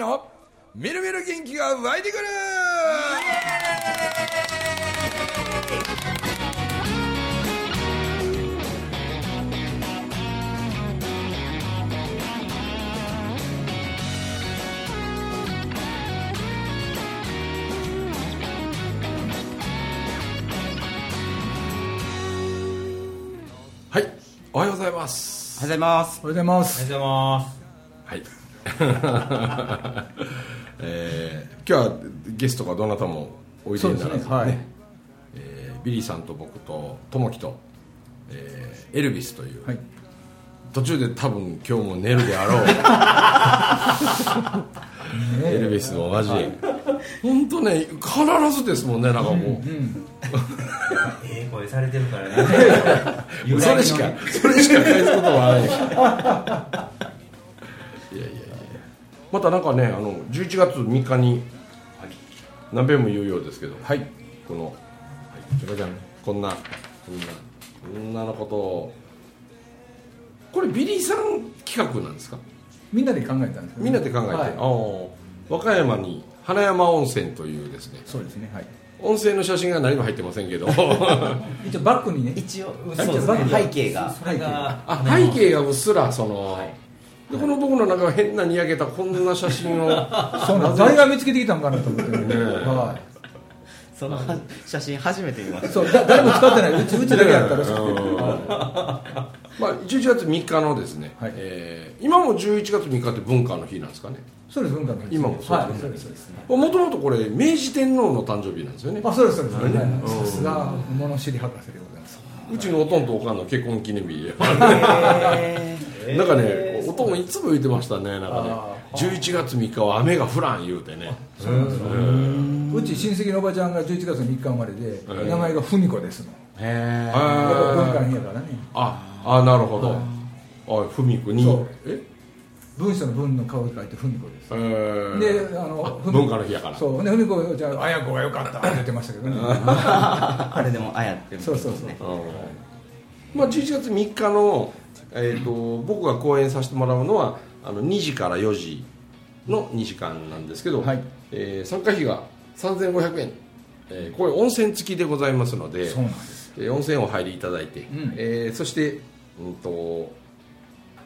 のみるみる元気が湧いてくる。はいおはようございます。おはようございます。おはようございます。おはようございますはい えー今日はゲストがどなたもおいでにならず、ね。はい。えービリーさんと僕と友樹と、えーエルビスという、はい。途中で多分今日も寝るであろう。エルビスの同じ本当ね必ずですもんねなんかもう、ええ声されてるからね。それしかそれしか返すことはないまたなんかねあの11月3日に何遍も言うようですけどはい。この、はい、ちょかちゃん。こんなこんなこんなのことを。これビリーさん企画なんですか？みんなで考えたんですみんなで考えて、はい。和歌山に花山温泉というですね。そうですね。はい。温泉の写真が何も入ってませんけど。一応バックにね。一応そうです背ね景が。それがあ背景がうっすらその、はいでこの僕の中は変なにやけたこんな写真を。そうな誰が見つけてきたのかなと思ってね。ねはその写真初めて見まい。した。そうだ誰も使ってない。うちうちだけやったらしくて。うん。はまあ、11月3日のですね、はい。えー今も11月3日って文化の日なんですかね？いそうです文化の日今もそうはいですね。そうですそうです。もともとこれ明治天皇の誕生日なんですよね。あそうですそうです。はい。うんさすが物知り博士でございます。うちのおとんとおかんの結婚記念日でえ なんかねおとんいつも言ってましたねなんかね。あ11月3日は雨が降らん言うてね。そうなんですち親戚のおばちゃんが11月3日生まれでうん名前が文子ですの。へあやっぱ文化ーの日やからね。ああなるほど。あふみくに。え？文章の文の顔に書いて文子です。え。ー。であのあ文化の日やから。そう。で文子ちゃん綾子がよかったって言ってましたけどね。あれでもあやってるそうそうそう。うん。まあ、11月3日の、えー、と僕が講演させてもらうのはあの2時から4時の2時間なんですけど、はい。えー参加費が3500円、えーこれ温泉付きでございますのでそうなんです。えー温泉を入りいただいて、ん。えーそして、うん、と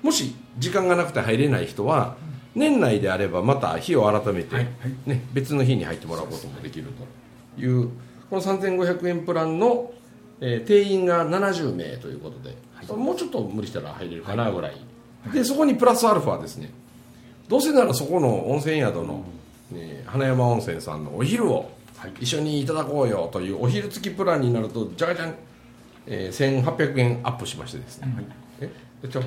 もし時間がなくて入れない人は年内であればまた日を改めて、はいね、別の日に入ってもらうこともできるというこの3500円プランの、えー定員が70名ということで、もうちょっと無理したら入れるかなぐらい、でそこにプラスアルファですね。どうせならそこの温泉宿の、ね花山温泉さんのお昼を一緒にいただこうよというお昼付きプランになるとじゃがじゃん、えー1800円アップしましてですね、ええちょ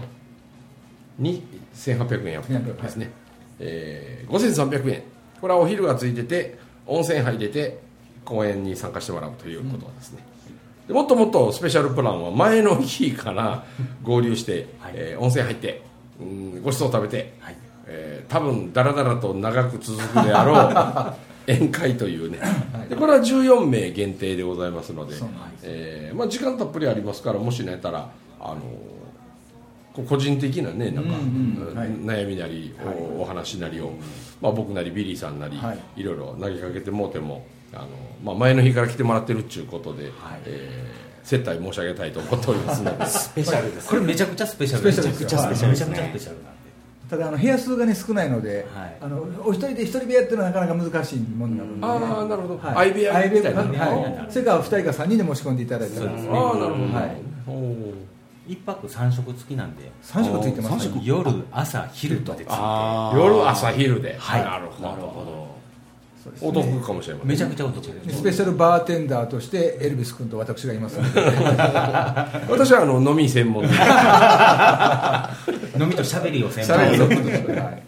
に1800円アップですね、えー5300円これはお昼がついてて温泉入れて公演に参加してもらうということですね、でもっともっとスペシャルプランは前の日から合流して、えー温泉入って、うん、ごちそう食べて、えー多分だらだらと長く続くであろう 宴会というね、でこれは14名限定でございますのでえーまあ、時間たっぷりありますからもしねたらあの個人的なねなんか、うんうん。はい。悩みなりお,、お話なりを、まあ、僕なりビリーさんなり、はい。い、ろいろ投げかけてもうてもあの、まあ、前の日から来てもらってるっちゅうことで、えー接待申し上げたいと思っておりますので。スペシャルです。これめちゃくちゃスペシャル。めちゃくちゃスペシャルめちゃくちゃスペシャルなんで。ただあの部屋数がね少ないので、はい。あのお一人で一人部屋っていうのはなかなか難しいものなので、ああなるほど、はい、相部屋みたいな、相部屋はい。それから二人か三人で申し込んでいただいたら、ああなるほど、はい。おー。一泊三食付きなんで。三食ついてますね夜朝昼までついて。あー。夜朝昼で、はい。なるほどお得かもしれませんどめちゃくちゃお得です。スペシャルバーテンダーとしてエルビス君と私がいます。の で私はあの飲み専門で。飲みと喋りを専喋り。を門はい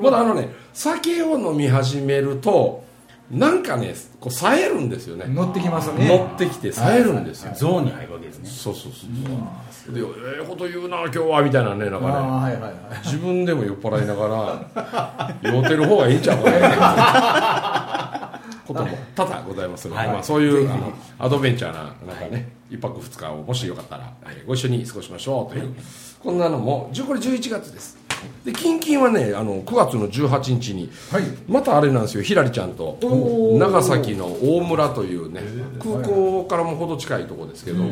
まだあのね酒を飲み始めるとなんかねこう冴えるんですよね。乗ってきますね。乗ってきて冴えるんですよ、ゾーンに入るわけですね。そうそうそう、でええこと言うな今日はみたいなねなんかね。はいはいはい。自分でも酔っ払いながら酔うてる方がいいんちゃうか ことも多々ございますので、はい。まあ、そういうあのアドベンチャーななんかね、一泊二日をもしよかったら、えーご一緒に過ごしましょうというこんなのもこれ11月です。で近々はねあの9月の18日にはい。またあれなんですよひらりちゃんと長崎の大村というね空港からもほど近いところですけど、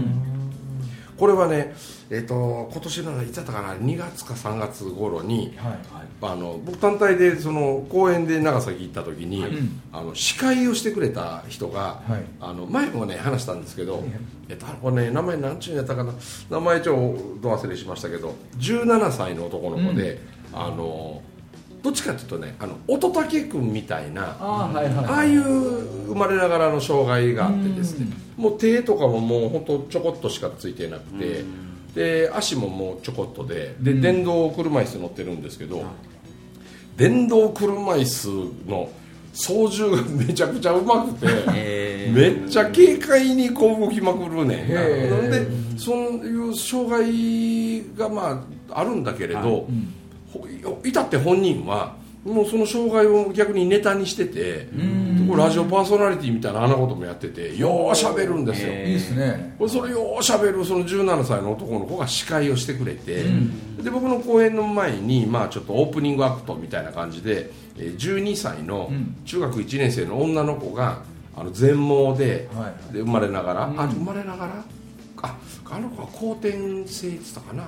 これはねえっ、と今年のいつだったかな2月か3月頃にはい。あの僕単体でその公園で長崎行った時に、うん。あの司会をしてくれた人が、はい。あの前もね話したんですけど、えっと、これね名前何ちゅうんやったかな名前ちょっと忘れしましたけど17歳の男の子で、あのどっちかというとねあの乙武君みたいなああはいはいああいう生まれながらの障害があってですねもう手とかももう本当ちょこっとしかついてなくてで足ももうちょこっとでで電動車椅子乗ってるんですけど電動車椅子の操縦がめちゃくちゃうまくてえめっちゃ軽快にこう動きまくるねんな。へー。なんでそういう障害がまああるんだけれど、ほいたって本人はもうその障害を逆にネタにしててラジオパーソナリティみたいなあんなこともやっててようしゃべるんですよ、いいですね。これそれようしゃべるその17歳の男の子が司会をしてくれて、で僕の公演の前に、まあ、ちょっとオープニングアクトみたいな感じでえー12歳のうん。中学1年生の女の子があの全盲で,、はい。で生まれながら、うん。あ生まれながらああの子は後天性って言ってたかな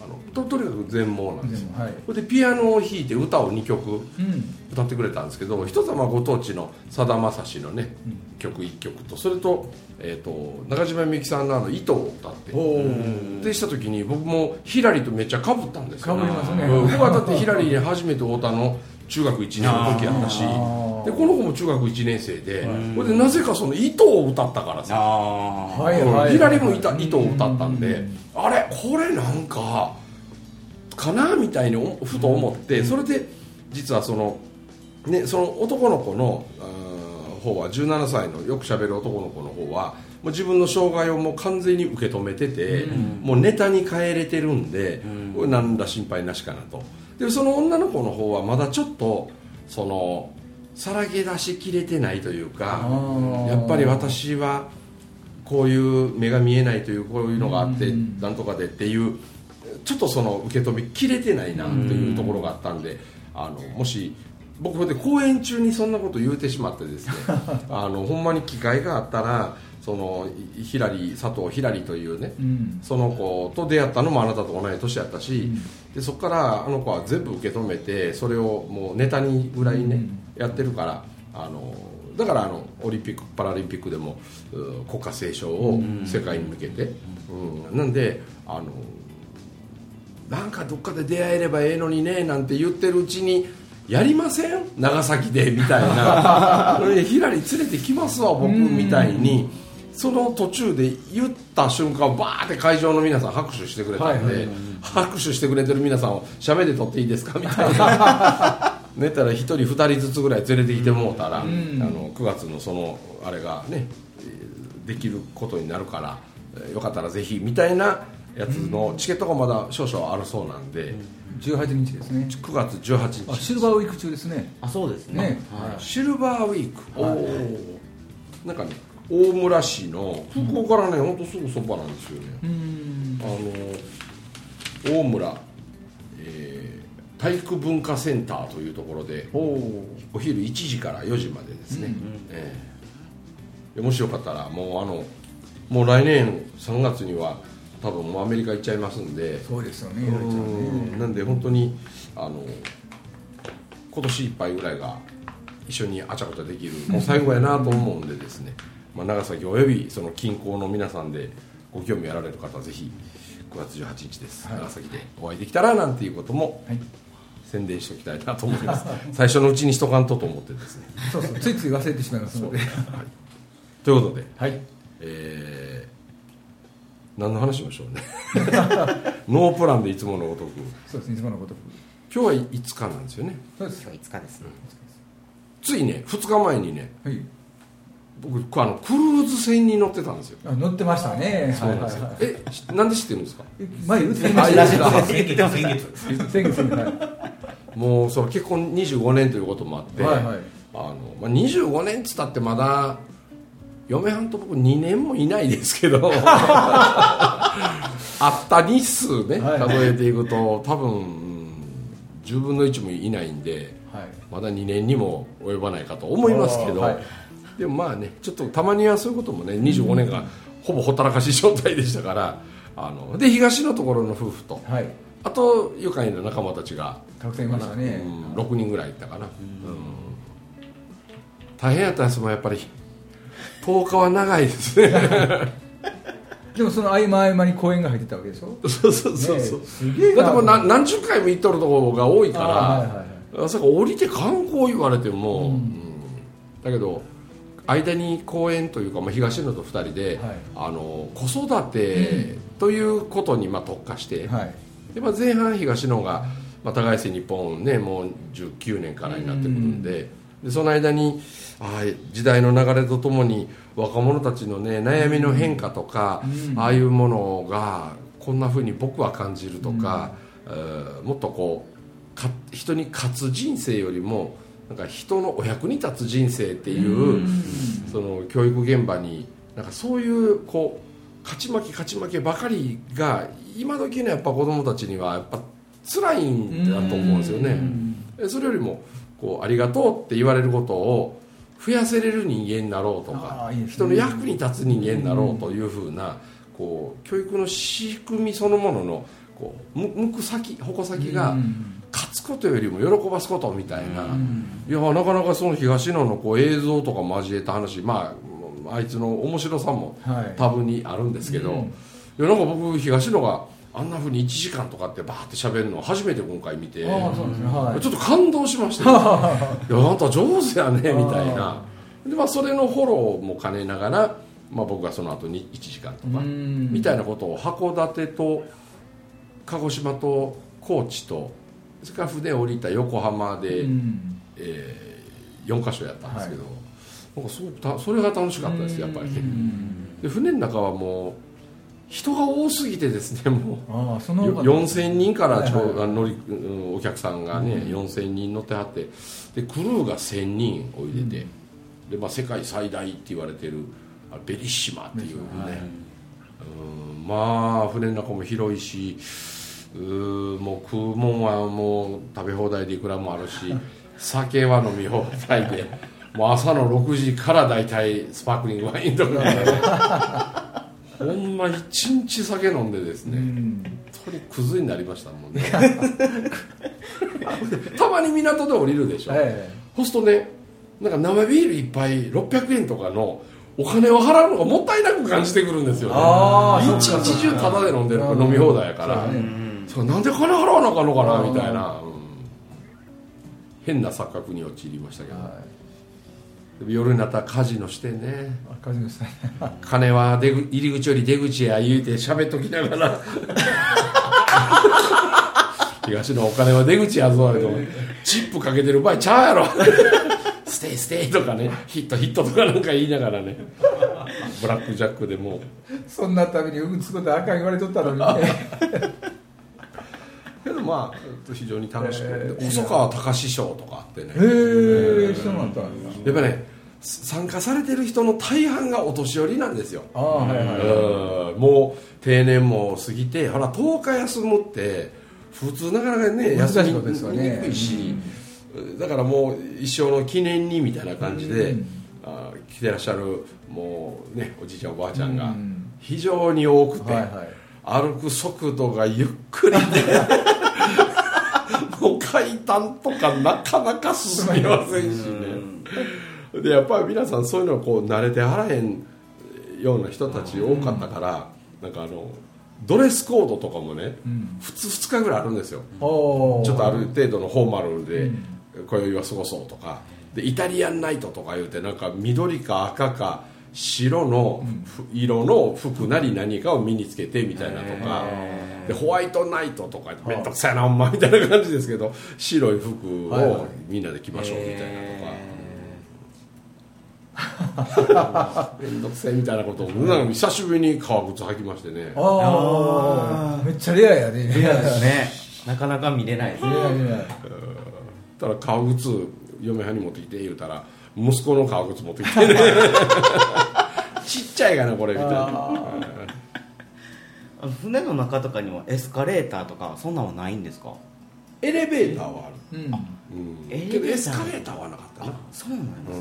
あのととにかく全盲なんです。よはい。それでピアノを弾いて歌を2曲うん。歌ってくれたんですけど一つはまあご当地のさだまさしのね、曲1曲とそれと,、えー、と中島みゆきさんのあの「糸」を歌って。おでした時に僕もヒラリとめっちゃかぶったんですよ。被りますね。うん。僕はだってヒラリに初めて会ったの中学1年の時やったしでこの子も中学1年生でこれでなぜかその「糸」を歌ったからさ。あはいはいヒラリもいた糸を歌ったんであれこれなんかかなみたいにおふと思ってそれで実はそのねその男の子の方は17歳のよくしゃべる男の子の方はもう自分の障害をもう完全に受け止めててもうネタに変えれてるんでこれ何ら心配なしかなとでその女の子の方はまだちょっとそのさらけ出しきれてないというかやっぱり私はこういう目が見えないというこういうのがあってうん。なんとかでっていうちょっとその受け止めきれてないなというところがあったんであのもし僕で公演中にそんなこと言うてしまってですね あのほんまに機会があったらそのいひらり佐藤ひらりというねうん。その子と出会ったのもあなたと同じ年やったし、でそこからあの子は全部受け止めてそれをもうネタにぐらいね、やってるからあのだからあのオリンピック・パラリンピックでもう国家斉唱を世界に向けて、うん。なんであのなんかどっかで出会えればええのにねなんて言ってるうちにやりません？長崎でみたいな。ひらり連れてきますわ僕みたいにその途中で言った瞬間バーって会場の皆さん拍手してくれたんで、はいはい拍手してくれてる皆さんを写メで撮っていいですか？みたいな。寝たら1人2人ずつぐらい連れてきてもうたら、ん。あの9月のそのあれがねえーできることになるからえーよかったらぜひみたいなやつのチケットがまだ少々あるそうなんで、18日ですね。9月18日。あシルバーウィーク中ですね。あそうですね。ね。はい。シルバーウィーク、おー。なんかね大村市の空港からね本当すぐそばなんですよね、うん。あの大村、えー体育文化センターというところでお昼1時から4時までですね、ええもしよかったらもうあのもう来年3月には多分もうアメリカ行っちゃいますんで。そうですよねね。うん。なんで本当にあの今年いっぱいぐらいが一緒にあちゃこちゃできるもう最後やなと思うんでですね、まあ、長崎およびその近郊の皆さんでご興味あられる方はぜひ9月18日です、はい。長崎でお会いできたらなんていうこともはい。宣伝しておきたいなと思います。最初のうちにしとかんとと思ってですね。そうそう。ついつい忘れてしまいますので。ということではい。えー何の話しましょうね。ノープランでいつものごとく。そうですね。いつものごとく。今日は5日なんですよね。そうです。今日5日ですね。ついね2日前にねはい僕あのクルーズ船に乗ってたんですよ。あ乗ってましたね。そうなんですよ、はいはいはい。えしなんで知ってるんですか？前言ってました先月先月先月にはいもうその結婚25年ということもあって、はいはい。あのまあ、25年っつったってまだ嫁はんと僕2年もいないですけど あった日数ね数えていくと多分10分の1もいないんではい。まだ2年にも及ばないかと思いますけど、はいでもまあねちょっとたまにはそういうこともね25年間ほぼほったらかし状態でしたからあので東のところの夫婦とはい。あと愉快な仲間たちが、たくさんいましたね、うん、6人ぐらいいたかな、うん。大変やったんですもんやっぱり。10日は長いですね。でもその合間合間に公演が入ってたわけでしょ？そうそうそうそう、ねすげえな。だってもう何何十回も行っとるところが多いから、あいはいはい。そ降りて観光言われても、うん。だけど間に公園というか、まあ、東野と2人で、はい。あの子育てということにまあ特化して、はい。でまあ、前半東野が、まあ、高瀬日本ねもう19年からになってくるんで,、でその間にああ時代の流れとともに若者たちのね悩みの変化とか、うん。ああいうものがこんなふうに僕は感じるとか、えーもっとこうか人に勝つ人生よりもなんか人のお役に立つ人生っていう、その教育現場になんかそういうこう勝ち負け勝ち負けばかりが今時のやっぱ子供たちにはやっぱ辛いんだと思うんですよね。えそれよりもこうありがとうって言われることを増やせれる人間になろうとか人の役に立つ人間になろうというふうなこう教育の仕組みそのもののこうむ向く先矛先がうん勝つことよりも喜ばすことみたいな、うん。いやなかなかその東野のこう映像とか交えた話まああいつの面白さもはい。多分にあるんですけど、うん。いやなんか僕東野があんなふうに1時間とかってバーって喋るの初めて今回見てちょっと感動しましたよ いやあんた上手やねみたいな。で、まあ、それのフォローも兼ねながら、まあ、僕がその後に1時間とかうん。みたいなことを函館と鹿児島と高知とそれから船降りた横浜で、うん。え4箇所やったんですけど、なんかすごくたそれが楽しかったですやっぱり。で船の中はもう人が多すぎてですねもう。のよ4000人からちょ、はい。はいお客さんがね、4000人乗ってはってでクルーが1000人おいでて、でまあ、世界最大って言われてるあベリッシマっていうね、うんまあ船の中も広いしうーもう食うもんはもう食べ放題でいくらもあるし酒は飲み放題でもう朝の6時から大体スパークリングワインとかね。ほんま一日酒飲んでですね、うん本当にクズになりましたもんね。たまに港で降りるでしょ、えそうするとねなんか生ビール一杯600円とかのお金を払うのがもったいなく感じてくるんですよね。一日中タダで飲んでるうん。飲み放題やから。ねそうなんで金払わなあかんのかなうん。みたいな、うん変な錯覚に陥りましたけど、えはでも夜になったらカジノしてね。い赤字のさん金は出ぐ入り口より出口や言うて喋っときながら。東のお金は出口やぞとチップかけてる場合ちゃうやろ。ステイステイとかね。ヒットヒットとかなんか言いながらね。ブラックジャックでもそんなためにうんつことあかん言われとったのにね まあ非常に楽しく。て、えー。細川隆賞とかあってね。へえそうなんだ。やっぱね参加されてる人の大半がお年寄りなんですよ。ああはいはいうん。もう定年も過ぎてほら10日休むって普通なかなかね休みことですよね。にくいし、だからもう一生の記念にみたいな感じで、うん。あ来てらっしゃるもうねおじいちゃんおばあちゃんがうん。非常に多くて、はいはい。歩く速度がゆっくりでもう階段とかなかなか進みませんしね。でやっぱり皆さんそういうのこう慣れてはらへんような人たち多かったから、なんかあのドレスコードとかもね、うん。普通2日ぐらいあるんですよ。ちょっとある程度のフォーマルで今宵は過ごそうとか。でイタリアンナイトとか言うてなんか緑か赤か白のふ色の服なり何かを身につけてみたいなとか。でホワイトナイトとか面倒くさいなほんまみたいな感じですけど白い服をみんなで着ましょうみたいなとか。面倒 くさいみたいなことをなんか久しぶりに革靴履きましてね。ああめっちゃレアやね。レアですね。なかなか見れないです。レね。たら革靴嫁はんに持ってきて言うたら息子の革靴持ってきてね ちっちゃいかなこれみたいな。あの船の中とかにはエスカレーターとかそんなんはないんですか？エレベーターはある、うん。うん、エレベーター。けどエスカレーターはなかったな。そうなんです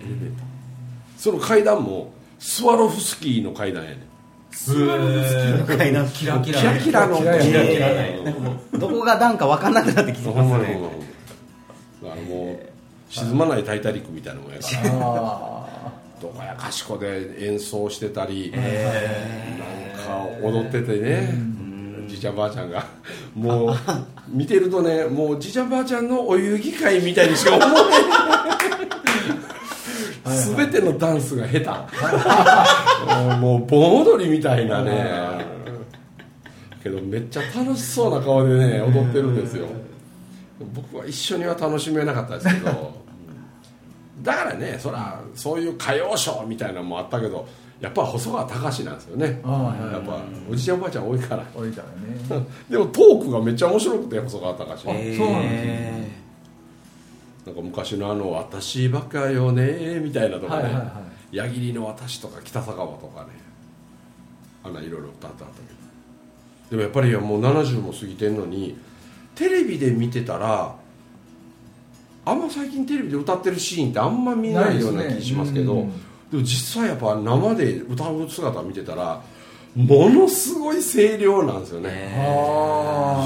エレベーター。その階段もスワロフスキーの階段やねすー階段。キラキラ。キラキラの。キラキラキキラなんかもうどこが段か分かんなくなってきてますね。もう沈まない「タイタニック」みたいなもんやから。あどこやかしこで演奏してたり、なんか踊っててね、じいちゃんばあちゃんが。もう見てるとねもうじいちゃんばあちゃんのお遊戯会みたいにしか思えない。全てのダンスが下手。もう盆踊りみたいなね。けどめっちゃ楽しそうな顔でね踊ってるんですよ。僕は一緒には楽しめなかったですけどだからねそらそういう歌謡ショーみたいなのもあったけどやっぱ細川隆なんですよね。やっぱおじいちゃんおばあちゃん多いから。降りたらね。でもトークがめっちゃ面白くて細川隆あえー。そうなんですなんか昔のあの「私バカよね」みたいなとかね。はいはいは「矢切の私」とか「北酒場」とかね。あんないろいろ歌ってあったけどでもやっぱりもう70も過ぎてんのにテレビで見てたらあんま最近テレビで歌ってるシーンってあんま見ないような気しますけどないですね。でも実際やっぱ生で歌う姿見てたらものすごい声量なんですよね、い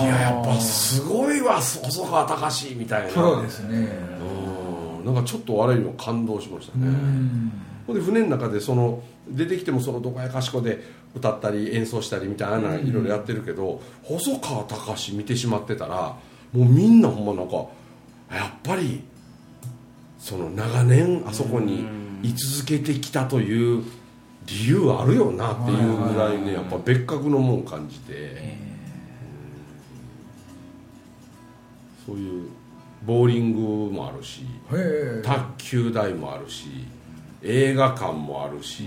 ややっぱすごいわ細川隆みたいな。プロですね。うん。なんかちょっとあれにも感動しましたね、ほんで船の中でその出てきてもそのどこやかしこで歌ったり演奏したりみたいないろいろやってるけど、細川隆見てしまってたらもうみんなほんまなんかやっぱりその長年あそこに居続けてきたという理由あるよなっていうぐらいねやっぱ別格のもん感じて、そういうボーリングもあるし卓球台もあるし映画館もあるし、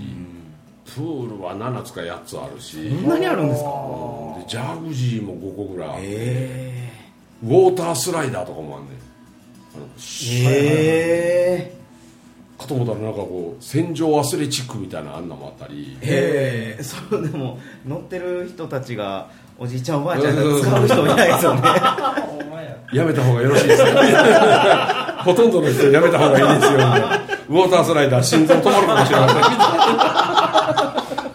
プールは7つか8つあるし、そんなにあるんですか？うん。でジャグジーも5個ぐらいあって、え。ウォータースライダーとかもあんねんあのえかと思ったらなんかこう戦場アスレチックみたいなあんなもあったり。ええそうでも乗ってる人たちがおじいちゃんおばあちゃんが使う人いないですよね。ややめた方がよろしいですよ。ほとんどの人やめた方がいいですよ。ウォータースライダー心臓止まるかもしれま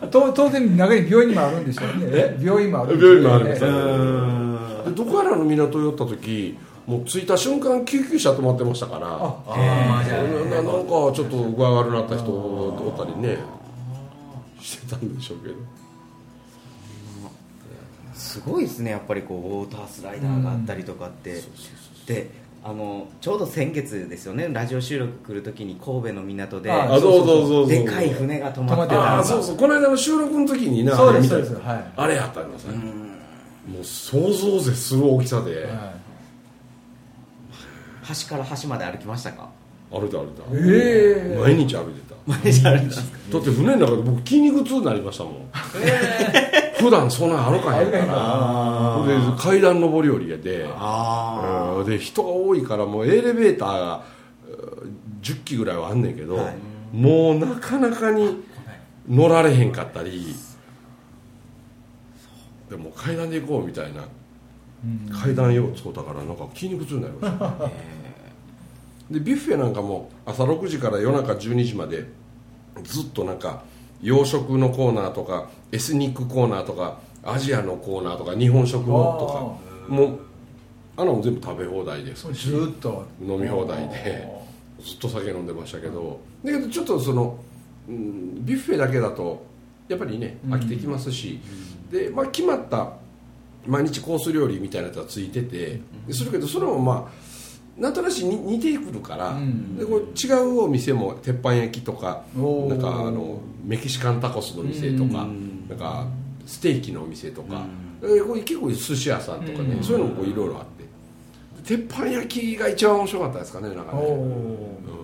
せんと当然中に病院もあるんでしょうね。病院もある病院もありますねでどこやらの港寄った時もう着いた瞬間救急車止まってましたから。ああー。じゃあななんかちょっと具合悪くなった人おったりね。してたんでしょうけど。すごいですね。やっぱりこうウォータースライダーがあったりとかって、であのちょうど先月ですよね。ラジオ収録来るときに神戸の港で。ああそうそうそうそう。でかい船が止まってた。あそうそう。この間の収録の時にねそうですそうです。はい。あれやったんですねもう想像絶する大きさで。は端から端まで歩きましたか？歩いた歩いた。ええ毎日歩いてた。毎日歩いてた。だって船の中で僕筋肉痛になりましたもん。普段そんな歩かへんか歩かへんからで階段上り下りやで。あうん。で人が多いからもうエレベーターがうん10機ぐらいはあんねんけど、はい。もうなかなかに乗られへんかったり。でも階段で行こうみたいな階段よう使うたからなんか筋肉痛になりました でビュッフェなんかも朝6時から夜中12時までずっとなんか洋食のコーナーとかエスニックコーナーとかアジアのコーナーとか日本食のとかもうあんなもん全部食べ放題で。すずっと。飲み放題で。ずっと酒飲んでましたけど。だけどちょっとその、うん、ビュッフェだけだとやっぱりね飽きてきますし、で、まあ、決まった毎日コース料理みたいなやつはついててするけどそれもまあなんとなしに似てくるから、うん。でこう違うお店も鉄板焼きとかなんかあのメキシカンタコスの店とか、うん。なんかステーキのお店とか、えこれ結構寿司屋さんとかね、うん。そういうのもこういろいろあって。鉄板焼きが一番面白かったですかねなんかおね、お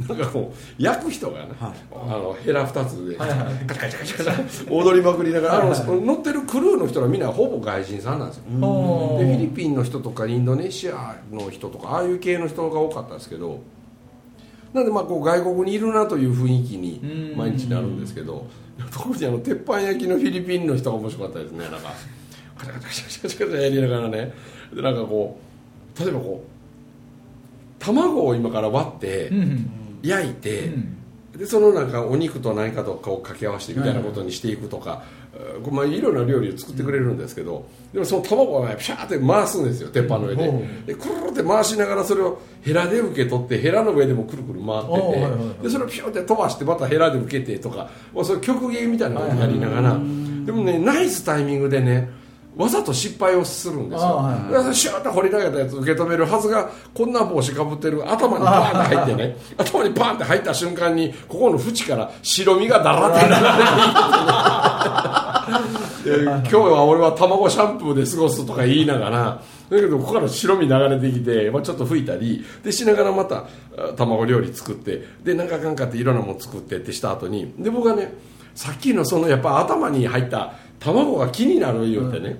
なんかこう焼く人がね、はい。あのヘラ2つで、はいはい。カチチチ踊りまくりながらあのその乗ってるクルーの人はみんなほぼ外人さんなんですよ。でフィリピンの人とかインドネシアの人とかああいう系の人が多かったんですけどなんでまあこう外国にいるなという雰囲気にうん。毎日なるんですけど特にあの鉄板焼きのフィリピンの人が面白かったですね。なんかカチャカチャカチャカチャカチャやりながらね。でなんかこう例えばこう卵を今から割ってうんうん焼いて、うん。でそのなんかお肉と何かとかを掛け合わせてみたいなことにしていくとか、えーまあ、いろんな料理を作ってくれるんですけど、でもその卵をねピシャーって回すんですよ鉄板の上で,、うん。でくるるって回しながらそれをヘラで受け取ってヘラの上でもくるくる回ってて、でそれをピューって飛ばしてまたヘラで受けてとか、まあ、それ曲芸みたいなことをやりながら、でもねナイスタイミングでねわざと失敗をするんですよ、あはいシューッと掘り投げたやつ受け止めるはずがこんな帽子かぶってる頭にバーンって入ってね 頭にバーンって入った瞬間にここの縁から白身がだらって流れて 今日は俺は卵シャンプーで過ごすとか言いながらだけどここから白身流れてきて、まあ、ちょっと吹いたりでしながらまたあ卵料理作ってでなんかかんかっていろんなもの作ってってした後にで僕はねさっきのそのやっぱ頭に入った卵が気になる言うてね、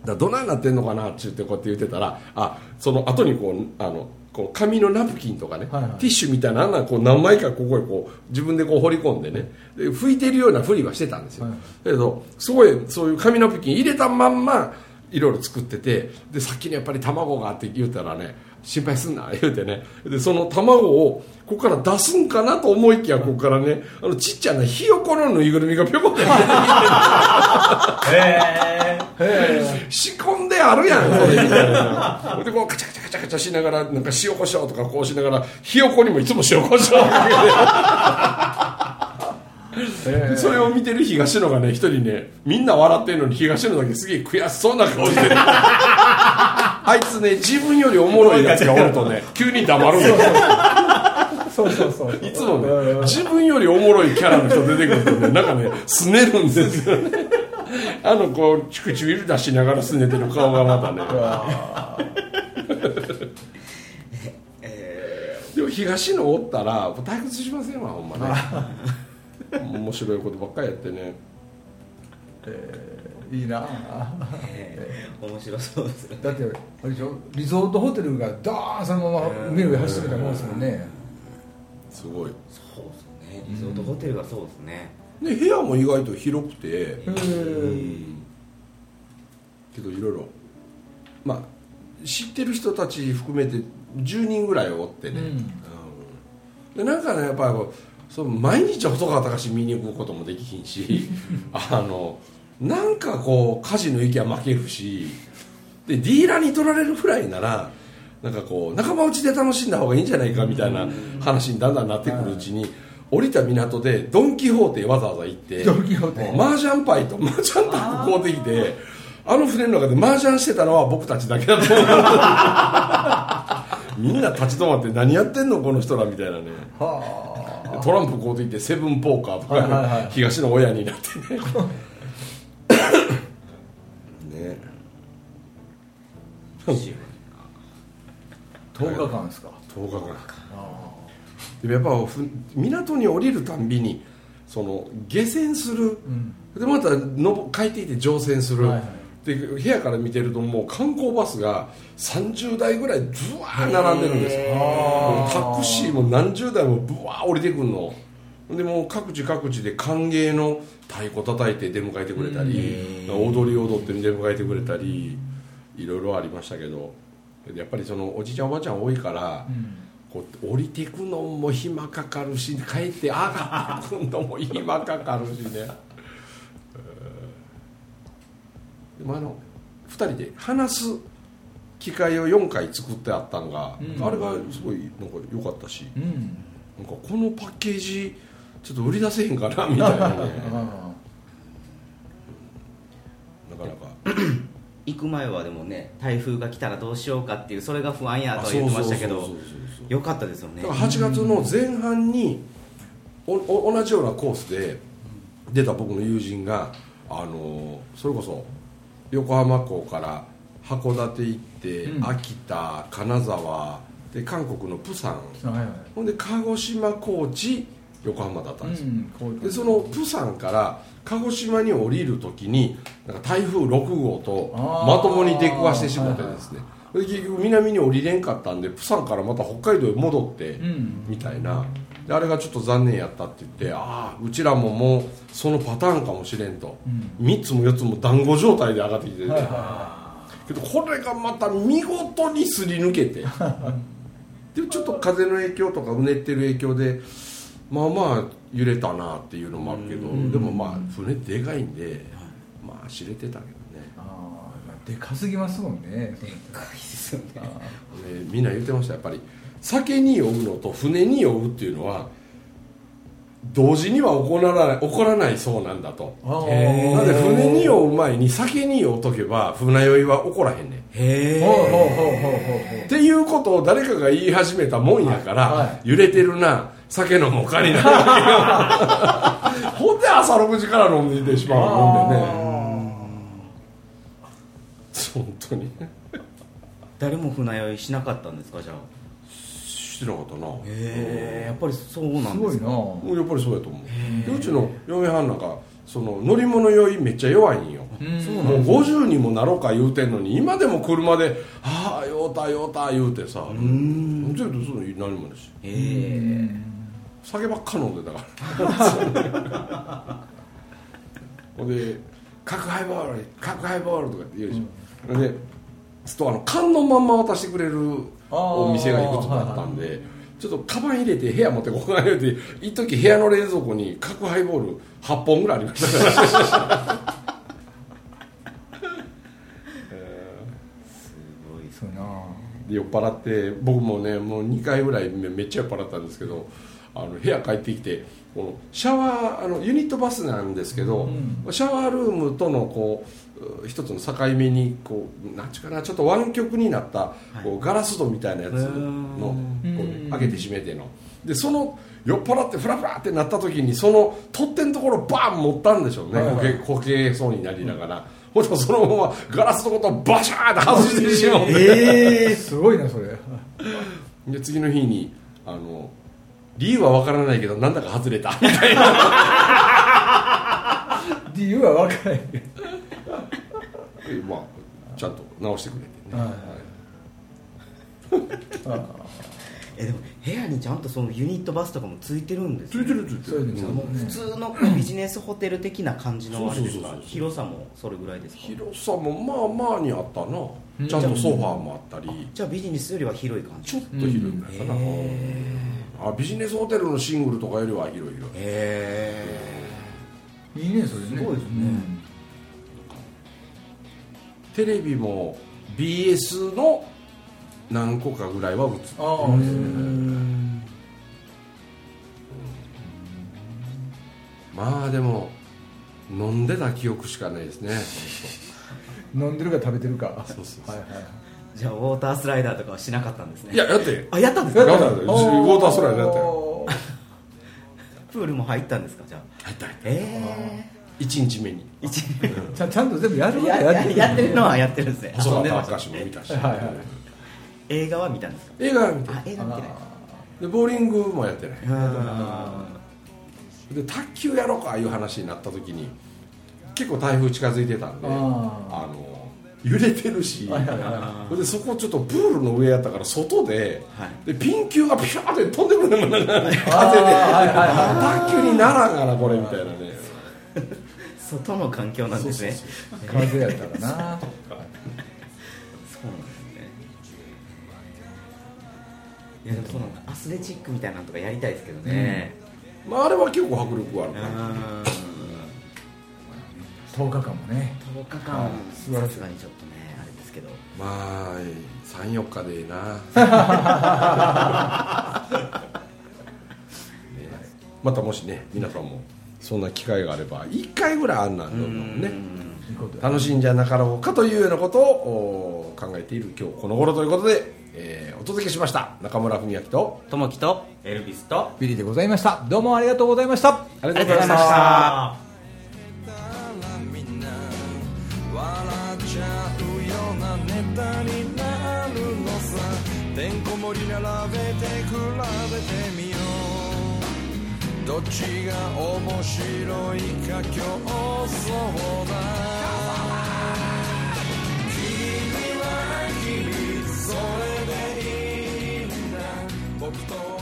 だからどないなってんのかなって言ってこうやって言ってたらあその後にこうあのこう紙のナプキンとかね、はいはい。ティッシュみたいなこう何枚かここへこう自分でこう掘り込んでねで拭いてるようなふりはしてたんですよ、はい。だけどすごいそういう紙ナプキン入れたまんまいろいろ作っててでさっきにやっぱり卵があって言ったらね心配すんな言うてね。でその卵をここから出すんかなと思いきやここからねあのちっちゃなひよこのぬいぐるみがぴょこって出てきてへへ仕込んであるやん。それみたいなでこうカチャカチャカチャカチャしながらなんか塩コショウとかこうしながらひよこにもいつも塩コショウそれを見てる東野がね一人ねみんな笑ってるのに東野だけすげえ悔しそうな顔してるあいつね自分よりおもろいやつがおるとね急に黙るんですよそうそうそういつもね自分よりおもろいキャラの人出てくるとねなんかねすねるんですよねあのこう唇出しながらすねてる顔がまたね。でも東野おったら退屈しませんわほんまね。面白いことばっかりやってね。いいな。えー面白そうですだってあれでしょ？リゾートホテルがダーンそのまま海の上走ってたもんですもんね。すごい。そうですね。リゾートホテルがそうですねで部屋も意外と広くて。へーけどいろいろまあ知ってる人たち含めて10人ぐらいおってね、うん。うん。でなんかねやっぱりその毎日細川隆見に行くこともできひんし あのなんかこう火事の息は負けるしでディーラーに取られるくらいならなんかこう仲間内で楽しんだ方がいいんじゃないかみたいな話にだんだんなってくるうちに降りた港でドン・キホーテわざわざ行ってドンキホーテ。麻雀パイと麻雀タッグ買うてきてあの船の中で麻雀してたのは僕たちだけだと思う。みんな立ち止まって何やってんのこの人らみたいなね。はトランプ買うてきてセブンポーカーとか、はい東の親になってね。ね。あ10日間ですか。10日間でもやっぱふ港に降りるたんびにその下船する、ん。でまたの帰ってきて乗船する、はいはい。で部屋から見てるともう観光バスが30台ぐらいブワー並んでるんですよ。タクシーも何十台もブワー降りてくるの。でもう各地各地で歓迎の太鼓叩いて出迎えてくれたり踊り踊って出迎えてくれたりいろいろありましたけど。やっぱりそのおじいちゃんおばあちゃん多いから、こう降りてくのも暇かかるし帰って上がってくのも暇かかるしね。でもあの2人で話す機会を4回作ってあったんが、うん。あれがすごいなんか良かったし、うん。なんかこのパッケージちょっと売り出せへんかなみたいなね。あ なかなか行く前はでもね台風が来たらどうしようかっていうそれが不安やとは言ってましたけどそうそうそうそうよかったですよね。だから8月の前半におお同じようなコースで出た僕の友人があのそれこそ横浜港から函館行って、うん。秋田金沢で韓国のプサン。あはいはい。ほんで鹿児島高知横浜だったんですよ、うんでそのプサンから鹿児島に降りるときになんか台風6号とまともに出くわしてしまってですね。で結局南に降りれんかったんでプサンからまた北海道へ戻って、うん。みたいな。であれがちょっと残念やったって言ってああうちらももうそのパターンかもしれんと、うん。3つも4つも団子状態で上がってきてて、はいはけどこれがまた見事にすり抜けて。でちょっと風の影響とかうねってる影響でまあまあ揺れたなっていうのもあるけどでもまあ船でかいんでまあ知れてたけどね。あーでかすぎますもんね。ですよね。あでみんな言ってましたやっぱり。酒に酔うのと船に酔うっていうのは同時には起こらない起こらないそうなんだと。なので船に酔う前に酒に酔うとけば船酔いは起こらへんねん。へほうほうほうほうえほう。っていうことを誰かが言い始めたもんやから、はい。はい。揺れてるな酒飲もうかになるわけよ。ほんで朝6時から飲んでいてしまうもんでね。本当に。誰も船酔いしなかったんですかじゃあ？してなかったな。へえやっぱりそうなんすごいな。ですかもうやっぱりそうやと思う。でうちの嫁はんなんかその乗り物酔いめっちゃ弱いんよ。もう50にもなろうか言うてんのに今でも車で「ああ酔うた酔うた」言うてさ。全然その何もないし。へえ酒ばっか飲んでたから。ほんで「角ハイボール角ハイボール」とかって言うでしょ、でストアの缶のまんま渡してくれるお店がいくつもあったんでちょっとカバン入れて部屋持ってこないよって一時部屋の冷蔵庫に角ハイボール8本ぐらいありましたから。酔っ払って僕もねもう2回ぐらいめめっちゃ酔っ払ったんですけどあの部屋帰ってきてこのシャワーあのユニットバスなんですけど、シャワールームとのこうう一つの境目にこうなんちゅうかなちょっと湾曲になったこうガラス戸みたいなやつのこう、ね、開けて閉めての。でその酔っ払ってフラフラってなった時にその取っ手のところバーン持ったんでしょうね、はいはい。こけこけそうになりながら、ほんとそのままガラスのことをバシャーって外してしまって、ええすごいなそれ。で次の日にあの理由は分からないけどなんだか外れた。みたいな理由は分からない。けどまあちゃんと直してくれてね、はいあ えでも部屋にちゃんとそのユニットバスとかもついてるんですね。ついてるついてる。そういうのもう普通のビジネスホテル的な感じのあれですか？広さもそれぐらいですか？広さもまあまあにあったな、うん。ちゃんとソファーもあったり。じゃあビジネスよりは広い感じ。ちょっと広いぐらいかな、あビジネスホテルのシングルとかよりは広い広い。へいいねそれね。すごいですね。テレビも BS の何個かぐらいは映ってああえうん。まあでも飲んでた記憶しかないですね。飲んでるか食べてるか。そうそうそう。はいはいじゃあウォータースライダーとかはしなかったんですね。いややって。あやったんですか？やったやったウォータースライダーやったよ。プールも入ったんですか？じゃあ。入った入った。え1日目に。ちゃ ちゃんと全部やることややってる。ややってるのはやってるんですね。細遊んでました川隆も見たし、はいはい映画は見たんですか？映画見てあ映画見てない。でボーリングもやってない。あで卓球やろうかいう話になった時に結構台風近づいてたんでああの揺れてるし、でそこちょっとプールの上やったから外で,、はい。でピン球がピューって飛んでくるのもなんか風で、卓球にならんがなこれみたいなね。外の環境なんですね。風やったらな。そうなんですね。いやでもそのアスレチックみたいなのとかやりたいですけどね。まあ、あれは結構迫力があるから、うん10日間もね。10日間。は素晴らしい。さすがにちょっとねあれですけど。まあ34日でええな。ね。またもしね皆さんもそんな機会があれば1回ぐらいあんなんどん。どんね。楽しんじゃなかろうかというようなことをお考えている今日この頃ということで、えーお届けしました。中村文明とともきとエルビスとビリーでございました。どうもありがとうございました。ありがとうございましたてみよう。どっちが面白いか競争だ。君は君それでいいんだ。僕と